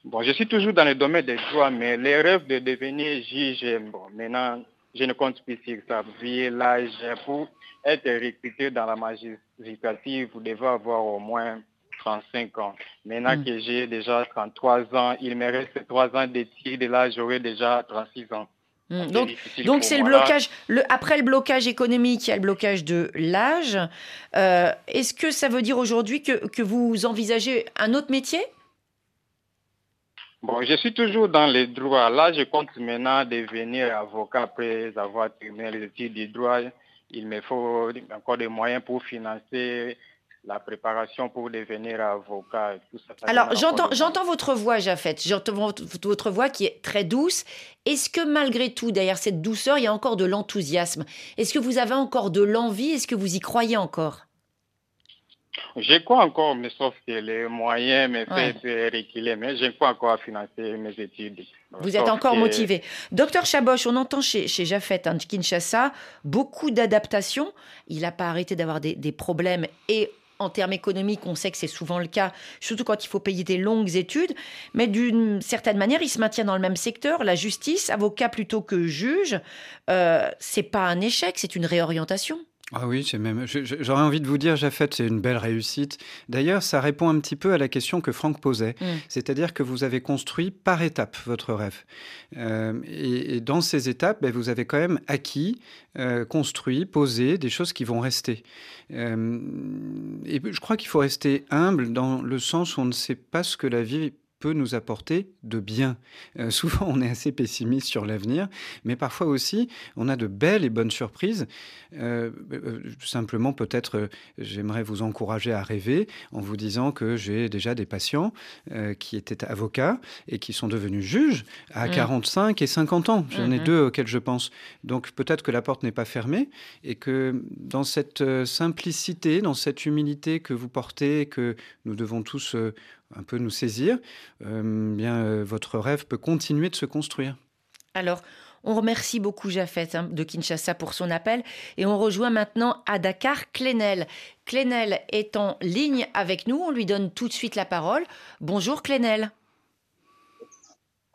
Bon, je suis toujours dans le domaine des droits, mais les rêves de devenir juge, bon, maintenant, je ne compte plus sur ça. Vu l'âge, pour être recruté dans la magistrature, vous devez avoir au moins 35 ans. Maintenant hmm. que j'ai déjà 33 ans, il me reste 3 ans d'études et là, j'aurai déjà 36 ans. Hmm. Donc, c'est le blocage. Le, après le blocage économique, il y a le blocage de l'âge. Euh, est-ce que ça veut dire aujourd'hui que, que, vous envisagez un autre métier? Bon, je suis toujours dans les droits. Là, je compte maintenant devenir avocat après avoir terminé les études du droit. Il me faut encore des moyens pour financer la préparation pour devenir avocat. Tout ça, Alors, j'entends, j'entends votre voix, Jafet. J'entends votre voix qui est très douce. Est-ce que malgré tout, derrière cette douceur, il y a encore de l'enthousiasme? Est-ce que vous avez encore de l'envie? Est-ce que vous y croyez encore? Je crois encore, mais sauf que les moyens me fait reculer, mais je crois encore à financer mes études. Vous êtes encore motivé. Docteur Chaboch, on entend chez, chez Jafet, hein, Kinshasa, beaucoup d'adaptations. Il n'a pas arrêté d'avoir des, des problèmes et en termes économiques, on sait que c'est souvent le cas, surtout quand il faut payer des longues études. Mais d'une certaine manière, il se maintient dans le même secteur, la justice, avocat plutôt que juge. Euh, c'est pas un échec, c'est une réorientation. Ah oui, même. J'aurais envie de vous dire, Jafet, c'est une belle réussite. D'ailleurs, ça répond un petit peu à la question que Franck posait, mm. c'est-à-dire que vous avez construit par étapes votre rêve, euh, et, dans ces étapes, ben, vous avez quand même acquis, euh, construit, posé des choses qui vont rester. Euh, et je crois qu'il faut rester humble dans le sens où on ne sait pas ce que la vie peut nous apporter de bien. Euh, souvent, on est assez pessimiste sur l'avenir, mais parfois aussi, on a de belles et bonnes surprises. Euh, euh, simplement, peut-être, j'aimerais vous encourager à rêver en vous disant que j'ai déjà des patients qui étaient avocats et qui sont devenus juges à 45 mmh. et 50 ans. J'en ai mmh. deux auxquels je pense. Donc, peut-être que la porte n'est pas fermée et que dans cette simplicité, dans cette humilité que vous portez, que nous devons tous un peu nous saisir, euh, bien euh, votre rêve peut continuer de se construire. Alors, on remercie beaucoup Jafet hein, de Kinshasa pour son appel et on rejoint maintenant à Dakar Clénel. Clénel est en ligne avec nous, on lui donne tout de suite la parole. Bonjour Clénel.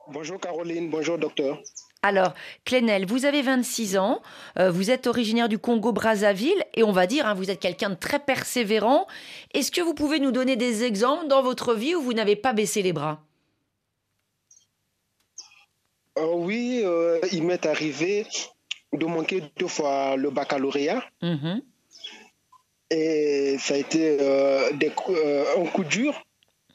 Bonjour Caroline, bonjour docteur. Alors, Clénel, vous avez 26 ans, euh, vous êtes originaire du Congo-Brazzaville et on va dire, hein, vous êtes quelqu'un de très persévérant. Est-ce que vous pouvez nous donner des exemples dans votre vie où vous n'avez pas baissé les bras? Euh, Oui, euh, il m'est arrivé de manquer deux fois le baccalauréat. Mm-hmm. Et ça a été un coup dur,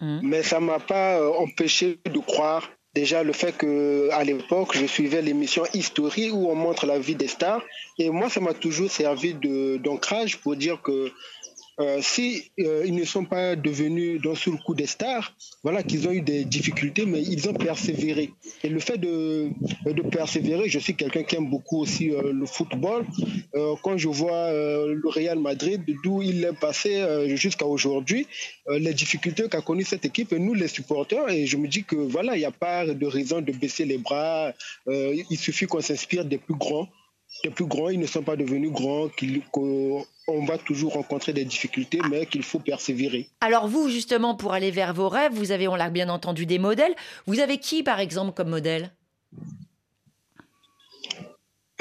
mm. mais ça ne m'a pas empêché de croire Déjà, le fait que à l'époque, je suivais l'émission History où on montre la vie des stars. Et moi, ça m'a toujours servi d'ancrage pour dire que euh, si euh, ils ne sont pas devenus dans sous le coup des stars, voilà qu'ils ont eu des difficultés, mais ils ont persévéré. Et le fait de, persévérer, je suis quelqu'un qui aime beaucoup aussi euh, le football. quand je vois le Real Madrid, d'où il est passé jusqu'à aujourd'hui, les difficultés qu'a connues cette équipe, nous les supporters, et je me dis que voilà, il n'y a pas de raison de baisser les bras. il suffit qu'on s'inspire des plus grands les plus grands, ils ne sont pas devenus grands, qu'on va toujours rencontrer des difficultés, mais qu'il faut persévérer. Alors vous, justement, pour aller vers vos rêves, vous avez, on l'a bien entendu, des modèles. Vous avez qui, par exemple, comme modèle?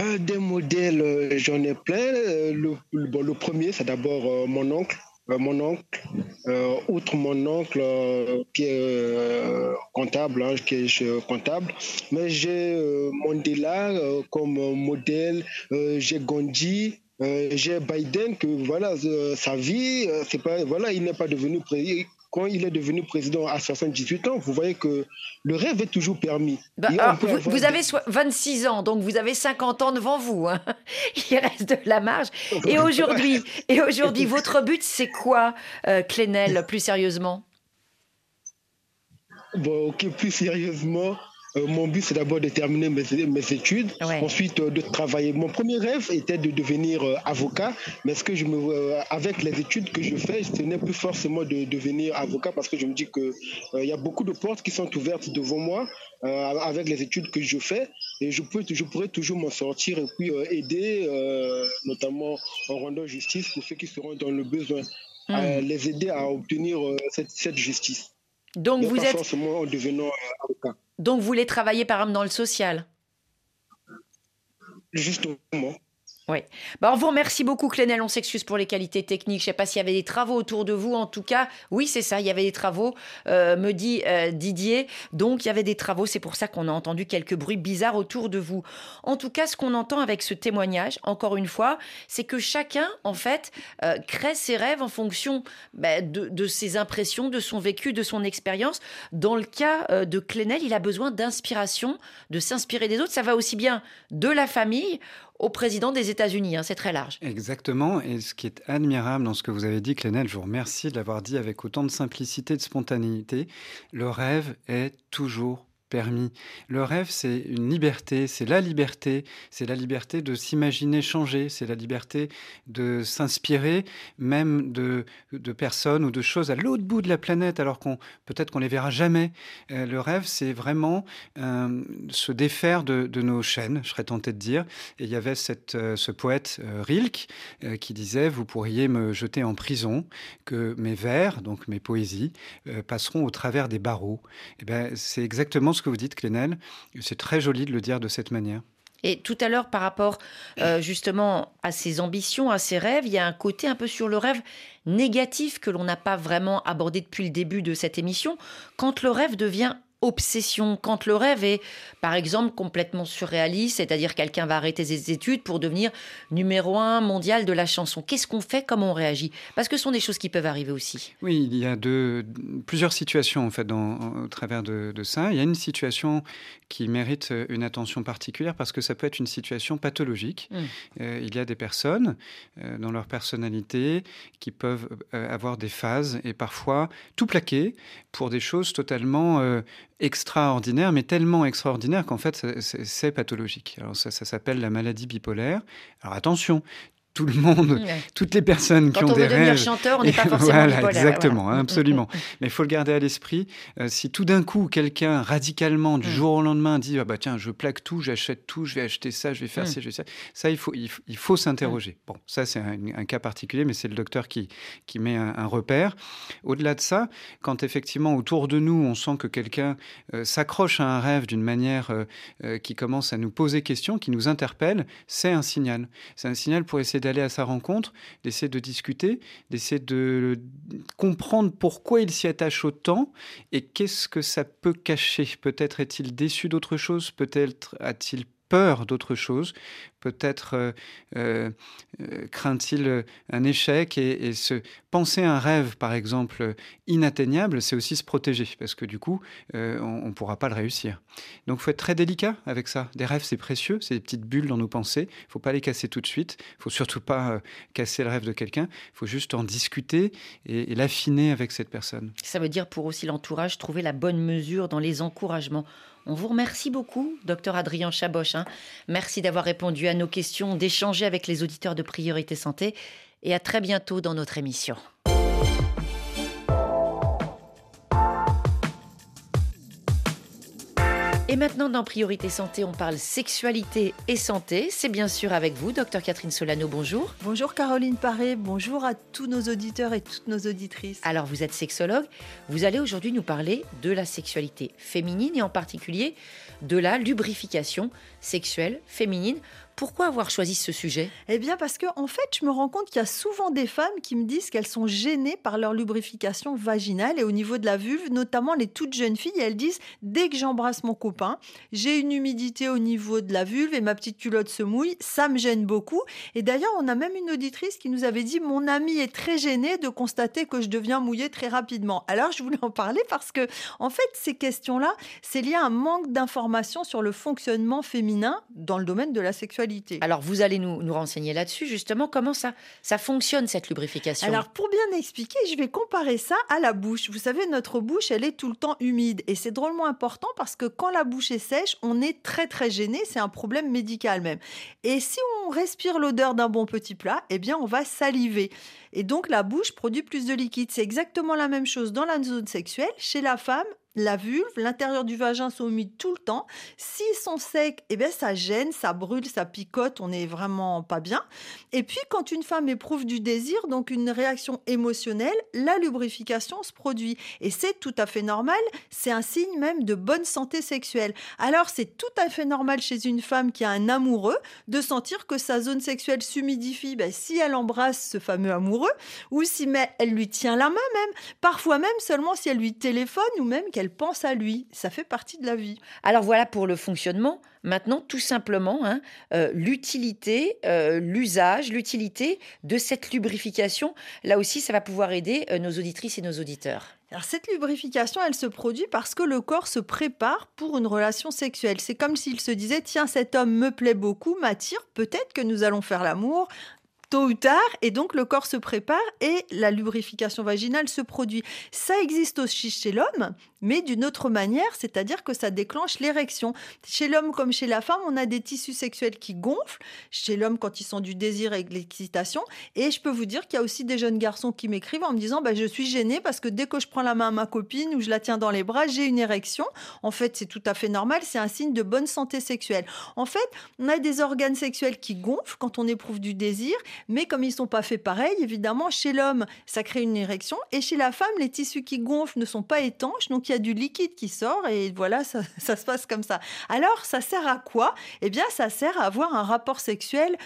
Euh, Des modèles, euh, j'en ai plein. Euh, le, le premier, c'est d'abord mon oncle. Euh, mon oncle, euh, outre mon oncle euh, qui est comptable, hein, qui est comptable, mais j'ai Mandela comme modèle, j'ai Gandhi, j'ai Biden que voilà sa vie c'est pas voilà il n'est pas devenu président quand il est devenu président à 78 ans, vous voyez que le rêve est toujours permis. Bah, vous, avez 26 ans, donc vous avez 50 ans devant vous. Hein. il reste de la marge. Et aujourd'hui, et aujourd'hui, votre but, c'est quoi, euh, Clénel, plus sérieusement? Bon, ok, plus sérieusement, mon but, c'est d'abord de terminer mes, mes études, ensuite euh, de travailler. Mon premier rêve était de devenir euh, avocat, mais ce que je me, avec les études que je fais, ce n'est plus forcément de devenir avocat parce que je me dis que il y a beaucoup de portes qui sont ouvertes devant moi avec les études que je fais et je, peux, je pourrais toujours m'en sortir et puis aider, notamment en rendant justice pour ceux qui seront dans le besoin, hmm. les aider à obtenir cette, cette justice. Donc, vous êtes forcément en devenant avocat. Donc vous voulez travailler par exemple dans le social? Justement. Oui. Bah, on vous remercie beaucoup, Clénel. On s'excuse pour les qualités techniques. Je ne sais pas s'il y avait des travaux autour de vous. En tout cas, oui, c'est ça. Il y avait des travaux, euh, me dit euh, Didier. Donc, il y avait des travaux. C'est pour ça qu'on a entendu quelques bruits bizarres autour de vous. En tout cas, ce qu'on entend avec ce témoignage, encore une fois, c'est que chacun, en fait, euh, crée ses rêves en fonction bah, de, de, ses impressions, de son vécu, de son expérience. Dans le cas de Clénel, il a besoin d'inspiration, de s'inspirer des autres. Ça va aussi bien de la famille au président des États-Unis. Hein, c'est très large. Exactement. Et ce qui est admirable dans ce que vous avez dit, Clénel, je vous remercie de l'avoir dit avec autant de simplicité et de spontanéité. Le rêve est toujours permis. Le rêve, c'est une liberté, c'est la liberté, c'est la liberté de s'imaginer changer, c'est la liberté de s'inspirer même de, de personnes ou de choses à l'autre bout de la planète, alors qu'on peut-être qu'on les verra jamais. Euh, le rêve, c'est vraiment euh, se défaire de, de, nos chaînes, je serais tenté de dire. Et il y avait cette, euh, ce poète Rilke qui disait, vous pourriez me jeter en prison, que mes vers, donc mes poésies, passeront au travers des barreaux. Et eh ben, c'est exactement ce que vous dites, Clénel. C'est très joli de le dire de cette manière. Et tout à l'heure, par rapport euh, justement à ses ambitions, à ses rêves, il y a un côté un peu sur le rêve négatif que l'on n'a pas vraiment abordé depuis le début de cette émission. Quand le rêve devient obsession quand le rêve est, par exemple, complètement surréaliste, c'est-à-dire quelqu'un va arrêter ses études pour devenir numéro un mondial de la chanson. Qu'est-ce qu'on fait? Comment on réagit? Parce que ce sont des choses qui peuvent arriver aussi. Oui, il y a de, plusieurs situations en fait dans, au travers de, ça. Il y a une situation qui mérite une attention particulière parce que ça peut être une situation pathologique. Mmh. Euh, il y a des personnes euh, dans leur personnalité qui peuvent euh, avoir des phases et parfois tout plaquer pour des choses totalement extraordinaires, mais tellement extraordinaires qu'en fait c'est pathologique. Alors ça, ça s'appelle la maladie bipolaire. Alors attention, tout le monde, toutes les personnes qui ont des rêves. chanteur, on n'est pas forcément voilà, exactement, absolument. Mais il faut le garder à l'esprit. Euh, si tout d'un coup quelqu'un radicalement du mm. jour au lendemain dit ah bah tiens je plaque tout, j'achète tout, je vais acheter ça, je vais faire mm. ça, je vais ça, ça il faut il, faut s'interroger. Mm. Bon, ça c'est un, cas particulier, mais c'est le docteur qui qui met un, repère. Au-delà de ça, quand effectivement autour de nous on sent que quelqu'un euh, s'accroche à un rêve d'une manière euh, qui commence à nous poser question, qui nous interpelle, c'est un signal. C'est un signal pour essayer d'aller à sa rencontre, d'essayer de discuter, d'essayer de comprendre pourquoi il s'y attache autant et qu'est-ce que ça peut cacher. Peut-être est-il déçu d'autre chose, peut-être a-t-il peur d'autre chose, peut-être euh, euh, euh, craint-il un échec et, se penser un rêve, par exemple, inatteignable, c'est aussi se protéger parce que du coup, on ne pourra pas le réussir. Donc, il faut être très délicat avec ça. Des rêves, c'est précieux, c'est des petites bulles dans nos pensées. Il ne faut pas les casser tout de suite. Il faut surtout pas casser le rêve de quelqu'un. Il faut juste en discuter et l'affiner avec cette personne. Ça veut dire pour aussi l'entourage trouver la bonne mesure dans les encouragements. On vous remercie beaucoup, docteur Adrien Chaboch. Hein. Merci d'avoir répondu à nos questions, d'échanger avec les auditeurs de Priorité Santé et à très bientôt dans notre émission. Et maintenant, dans Priorité Santé, on parle sexualité et santé. C'est bien sûr avec vous, docteur Catherine Solano. Bonjour. Bonjour Caroline Paré. Bonjour à tous nos auditeurs et toutes nos auditrices. Alors, vous êtes sexologue. Vous allez aujourd'hui nous parler de la sexualité féminine et en particulier de la lubrification sexuelle féminine. Pourquoi avoir choisi ce sujet? Eh bien parce que en fait, je me rends compte qu'il y a souvent des femmes qui me disent qu'elles sont gênées par leur lubrification vaginale et au niveau de la vulve, notamment les toutes jeunes filles, elles disent dès que j'embrasse mon copain, j'ai une humidité au niveau de la vulve et ma petite culotte se mouille, ça me gêne beaucoup. Et d'ailleurs, on a même une auditrice qui nous avait dit mon amie est très gênée de constater que je deviens mouillée très rapidement. Alors, je voulais en parler parce que en fait, ces questions-là, c'est lié à un manque d'informations sur le fonctionnement féminin dans le domaine de la sexualité alors, vous allez nous, nous renseigner là-dessus, justement, comment ça, ça fonctionne, cette lubrification? Alors, pour bien expliquer, je vais comparer ça à la bouche. Vous savez, notre bouche, elle est tout le temps humide. Et c'est drôlement important parce que quand la bouche est sèche, on est très, très gêné. C'est un problème médical même. Et si on respire l'odeur d'un bon petit plat, eh bien, on va saliver. Et donc, la bouche produit plus de liquide. C'est exactement la même chose dans la zone sexuelle. Chez la femme, la vulve, l'intérieur du vagin sont humides tout le temps. S'ils sont secs, eh bien, ça gêne, ça brûle, ça picote, on n'est vraiment pas bien. Et puis, quand une femme éprouve du désir, donc une réaction émotionnelle, la lubrification se produit. Et c'est tout à fait normal, c'est un signe même de bonne santé sexuelle. Alors, c'est tout à fait normal chez une femme qui a un amoureux de sentir que sa zone sexuelle s'humidifie ben, si elle embrasse ce fameux amoureux ou si elle lui tient la main même, parfois même seulement si elle lui téléphone ou même qu'elle pense à lui. Ça fait partie de la vie. Alors voilà pour le fonctionnement. Maintenant, tout simplement, hein, euh, l'utilité, euh, l'usage, l'utilité de cette lubrification. Là aussi, ça va pouvoir aider euh, nos auditrices et nos auditeurs. Alors cette lubrification, elle se produit parce que le corps se prépare pour une relation sexuelle. C'est comme s'il se disait, tiens, cet homme me plaît beaucoup, m'attire, peut-être que nous allons faire l'amour, tôt ou tard, et donc le corps se prépare et la lubrification vaginale se produit. Ça existe aussi chez l'homme, mais d'une autre manière, c'est-à-dire que ça déclenche l'érection. Chez l'homme comme chez la femme, on a des tissus sexuels qui gonflent, chez l'homme quand ils sont du désir et de l'excitation, et je peux vous dire qu'il y a aussi des jeunes garçons qui m'écrivent en me disant bah, je suis gêné parce que dès que je prends la main à ma copine ou je la tiens dans les bras, j'ai une érection. En fait, c'est tout à fait normal, c'est un signe de bonne santé sexuelle. En fait, on a des organes sexuels qui gonflent quand on éprouve du désir, mais comme ils sont pas faits pareil, évidemment, chez l'homme, ça crée une érection, et chez la femme, les tissus qui gonflent ne sont pas étanches, donc il y a du liquide qui sort, et voilà, ça, ça se passe comme ça. Alors, ça sert à quoi? Eh bien, ça sert à avoir un rapport sexuel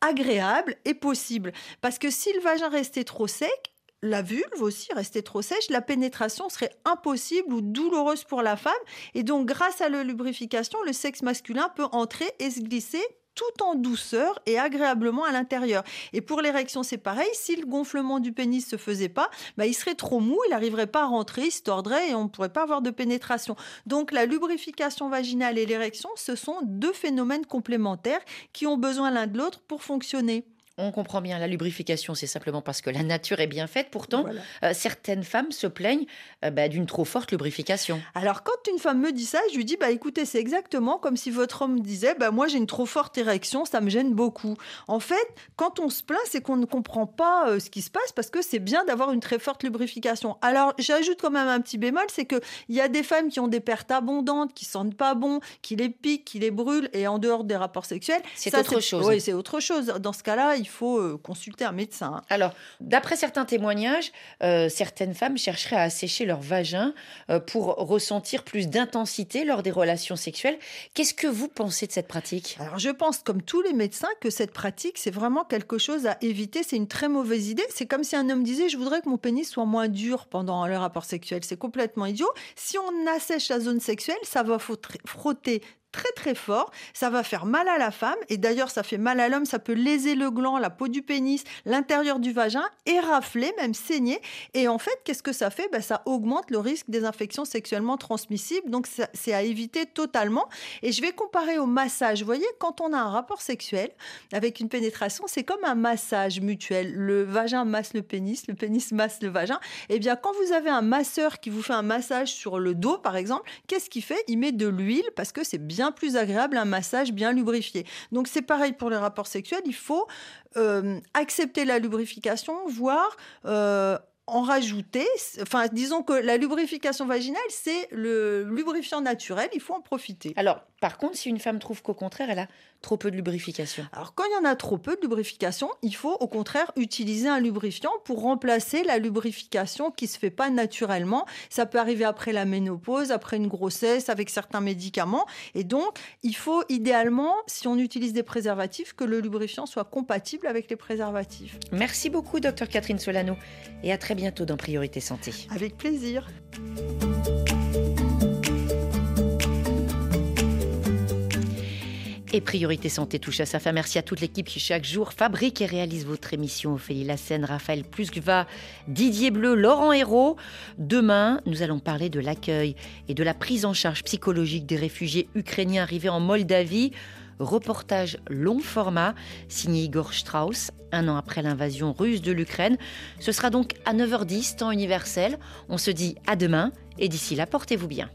agréable et possible. Parce que si le vagin restait trop sec, la vulve aussi restait trop sèche, la pénétration serait impossible ou douloureuse pour la femme. Et donc, grâce à la lubrification, le sexe masculin peut entrer et se glisser tout en douceur et agréablement à l'intérieur. Et pour l'érection, c'est pareil. Si le gonflement du pénis se faisait pas, bah, il serait trop mou, il n'arriverait pas à rentrer, il se tordrait et on ne pourrait pas avoir de pénétration. Donc la lubrification vaginale et l'érection, ce sont deux phénomènes complémentaires qui ont besoin l'un de l'autre pour fonctionner. On comprend bien, la lubrification, c'est simplement parce que la nature est bien faite. Pourtant, euh, certaines femmes se plaignent euh, bah, d'une trop forte lubrification. Alors, quand une femme me dit ça, je lui dis bah écoutez, c'est exactement comme si votre homme disait bah moi j'ai une trop forte érection, ça me gêne beaucoup. En fait, quand on se plaint, c'est qu'on ne comprend pas euh, ce qui se passe parce que c'est bien d'avoir une très forte lubrification. Alors, j'ajoute quand même un petit bémol, c'est que il y a des femmes qui ont des pertes abondantes, qui sentent pas bon, qui les piquent, qui les brûlent, et en dehors des rapports sexuels, c'est autre chose. Oui, c'est autre chose. Dans ce cas-là, il faut euh, consulter un médecin. Alors, d'après certains témoignages, euh, certaines femmes chercheraient à assécher leur vagin euh, pour ressentir plus d'intensité lors des relations sexuelles. Qu'est-ce que vous pensez de cette pratique? Alors, je pense, comme tous les médecins, que cette pratique, c'est vraiment quelque chose à éviter. C'est une très mauvaise idée. C'est comme si un homme disait Je voudrais que mon pénis soit moins dur pendant le rapport sexuel. C'est complètement idiot. Si on assèche la zone sexuelle, ça va frotter très très fort, ça va faire mal à la femme et d'ailleurs ça fait mal à l'homme, ça peut léser le gland, la peau du pénis, l'intérieur du vagin, érafler, même saigner. Et en fait, qu'est-ce que ça fait? Ben, Ça augmente le risque des infections sexuellement transmissibles, donc c'est à éviter totalement. Et je vais comparer au massage. Vous voyez, quand on a un rapport sexuel avec une pénétration, c'est comme un massage mutuel. Le vagin masse le pénis, le pénis masse le vagin. Et eh bien quand vous avez un masseur qui vous fait un massage sur le dos, par exemple, qu'est-ce qu'il fait? Il met de l'huile parce que c'est bien plus agréable un massage bien lubrifié. Donc c'est pareil pour les rapports sexuels, il faut euh, accepter la lubrification, voire euh, en rajouter. Enfin, disons que la lubrification vaginale, c'est le lubrifiant naturel, il faut en profiter. Alors, par contre, si une femme trouve qu'au contraire, elle a trop peu de lubrification Alors, quand il y en a trop peu de lubrification, il faut au contraire utiliser un lubrifiant pour remplacer la lubrification qui se fait pas naturellement. Ça peut arriver après la ménopause, après une grossesse, avec certains médicaments. Et donc, il faut idéalement, si on utilise des préservatifs, que le lubrifiant soit compatible avec les préservatifs. Merci beaucoup, docteur Catherine Solano. Et à très bientôt dans Priorité Santé. Avec plaisir. Et Priorité Santé touche à sa fin. Merci à toute l'équipe qui chaque jour fabrique et réalise votre émission. Ophélie Lassène, Raphaël Plusva, Didier Bleu, Laurent Hérault. Demain, nous allons parler de l'accueil et de la prise en charge psychologique des réfugiés ukrainiens arrivés en Moldavie. Reportage long format signé Igor Strauss, un an après l'invasion russe de l'Ukraine. Ce sera donc à 9h10, temps universel. On se dit à demain et d'ici là, portez-vous bien.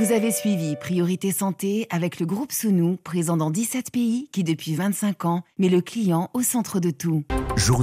Vous avez suivi Priorité Santé avec le groupe Sounou, présent dans 17 pays qui depuis 25 ans met le client au centre de tout.